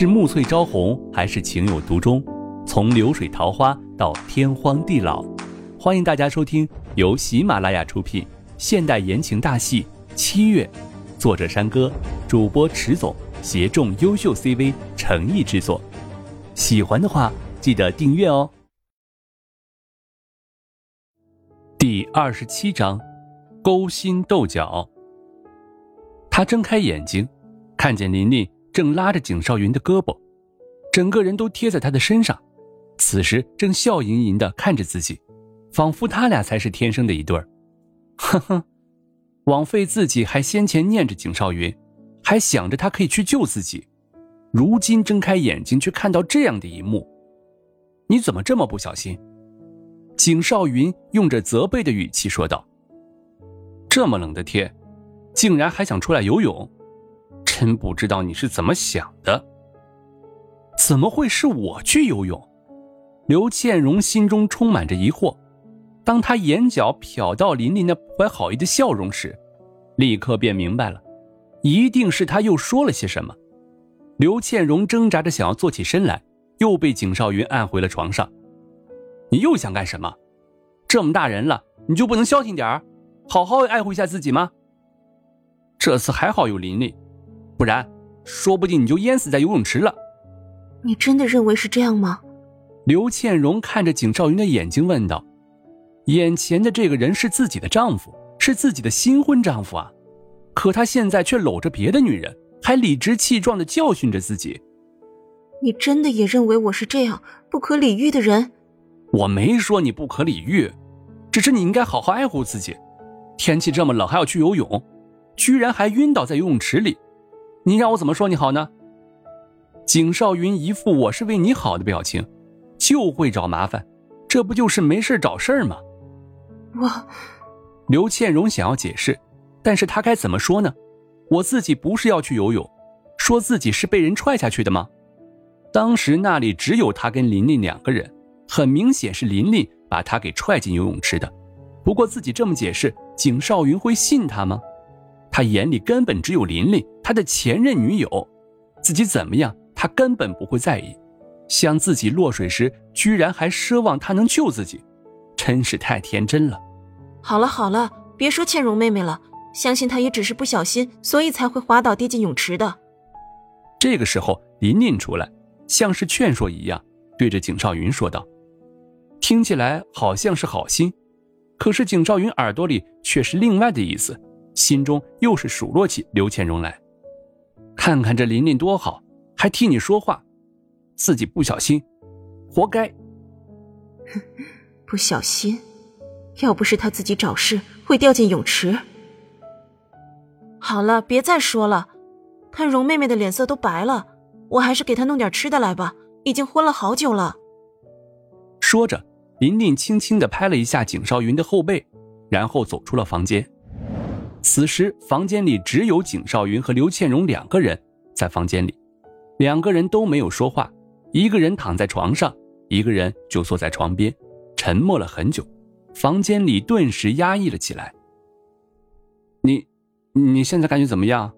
是暮翠朝红，还是情有独钟？从流水桃花到天荒地老，欢迎大家收听由喜马拉雅出品现代言情大戏《七月》，作者山歌，主播迟总，协众优秀 CV 诚意制作。喜欢的话，记得订阅哦。第二十七章，勾心斗角。他睁开眼睛，看见琳琳。正拉着景少云的胳膊，整个人都贴在他的身上，此时正笑盈盈的看着自己，仿佛他俩才是天生的一对儿。呵呵，枉费自己还先前念着景少云，还想着他可以去救自己，如今睁开眼睛却看到这样的一幕，你怎么这么不小心？景少云用着责备的语气说道：“这么冷的天，竟然还想出来游泳？”真不知道你是怎么想的。怎么会是我去游泳？刘倩荣心中充满着疑惑。当他眼角瞟到琳琳那不怀好意的笑容时，立刻便明白了，一定是他又说了些什么。刘倩荣挣扎着想要坐起身来，又被景少云按回了床上。你又想干什么？这么大人了，你就不能消停点儿，好好爱护一下自己吗？这次还好有琳琳。不然，说不定你就淹死在游泳池了。你真的认为是这样吗？刘倩荣看着景少云的眼睛问道：“眼前的这个人是自己的丈夫，是自己的新婚丈夫啊，可他现在却搂着别的女人，还理直气壮的教训着自己。你真的也认为我是这样不可理喻的人？我没说你不可理喻，只是你应该好好爱护自己。天气这么冷还要去游泳，居然还晕倒在游泳池里。”你让我怎么说你好呢？景少云一副我是为你好的表情，就会找麻烦，这不就是没事找事儿吗？我，刘倩荣想要解释，但是她该怎么说呢？我自己不是要去游泳，说自己是被人踹下去的吗？当时那里只有他跟琳琳两个人，很明显是琳琳把他给踹进游泳池的。不过自己这么解释，景少云会信他吗？他眼里根本只有琳琳，他的前任女友，自己怎么样，他根本不会在意。像自己落水时，居然还奢望他能救自己，真是太天真了。好了好了，别说倩蓉妹妹了，相信她也只是不小心，所以才会滑倒跌进泳池的。这个时候，琳琳出来，像是劝说一样，对着景少云说道：“听起来好像是好心，可是景少云耳朵里却是另外的意思。”心中又是数落起刘倩蓉来，看看这琳琳多好，还替你说话，自己不小心，活该。不小心，要不是他自己找事，会掉进泳池。好了，别再说了，看蓉妹妹的脸色都白了，我还是给她弄点吃的来吧，已经昏了好久了。说着，琳琳轻轻的拍了一下景少云的后背，然后走出了房间。此时，房间里只有景少云和刘倩蓉两个人在房间里，两个人都没有说话，一个人躺在床上，一个人就坐在床边，沉默了很久，房间里顿时压抑了起来。你，你现在感觉怎么样？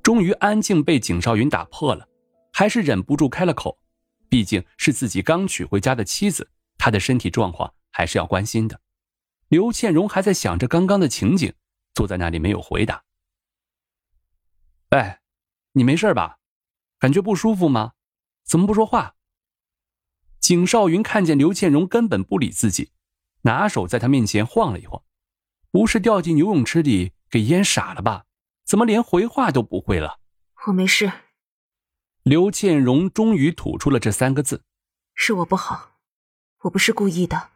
终于安静被景少云打破了，还是忍不住开了口，毕竟是自己刚娶回家的妻子，他的身体状况还是要关心的。刘倩荣还在想着刚刚的情景，坐在那里没有回答。哎，你没事吧？感觉不舒服吗？怎么不说话？景少云看见刘倩荣根本不理自己，拿手在她面前晃了一晃，不是掉进游泳池里给淹傻了吧？怎么连回话都不会了？我没事。刘倩荣终于吐出了这三个字：“是我不好，我不是故意的。”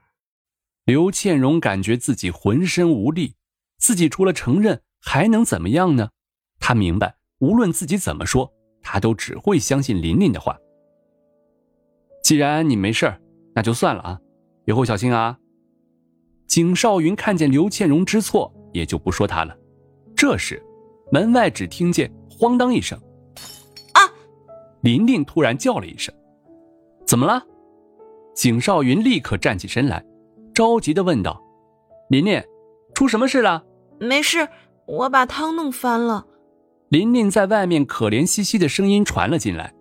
刘倩荣感觉自己浑身无力，自己除了承认还能怎么样呢？她明白，无论自己怎么说，她都只会相信琳琳的话。既然你没事那就算了啊，以后小心啊。景少云看见刘倩荣知错，也就不说她了。这时，门外只听见“哐当”一声，啊！琳琳突然叫了一声：“怎么了？”景少云立刻站起身来。着急的问道：“琳琳，出什么事了？”“没事，我把汤弄翻了。”琳琳在外面可怜兮兮的声音传了进来，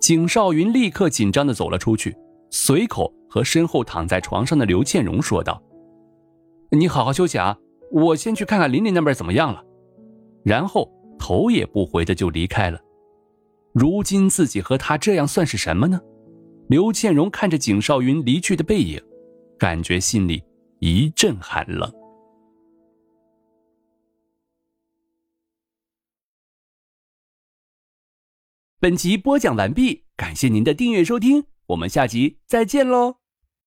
景少云立刻紧张的走了出去，随口和身后躺在床上的刘倩蓉说道：“你好好休息啊，我先去看看琳琳那边怎么样了。”然后头也不回的就离开了。如今自己和他这样算是什么呢？刘倩蓉看着景少云离去的背影，感觉心里一阵寒冷。本集播讲完毕，感谢您的订阅收听，我们下集再见喽。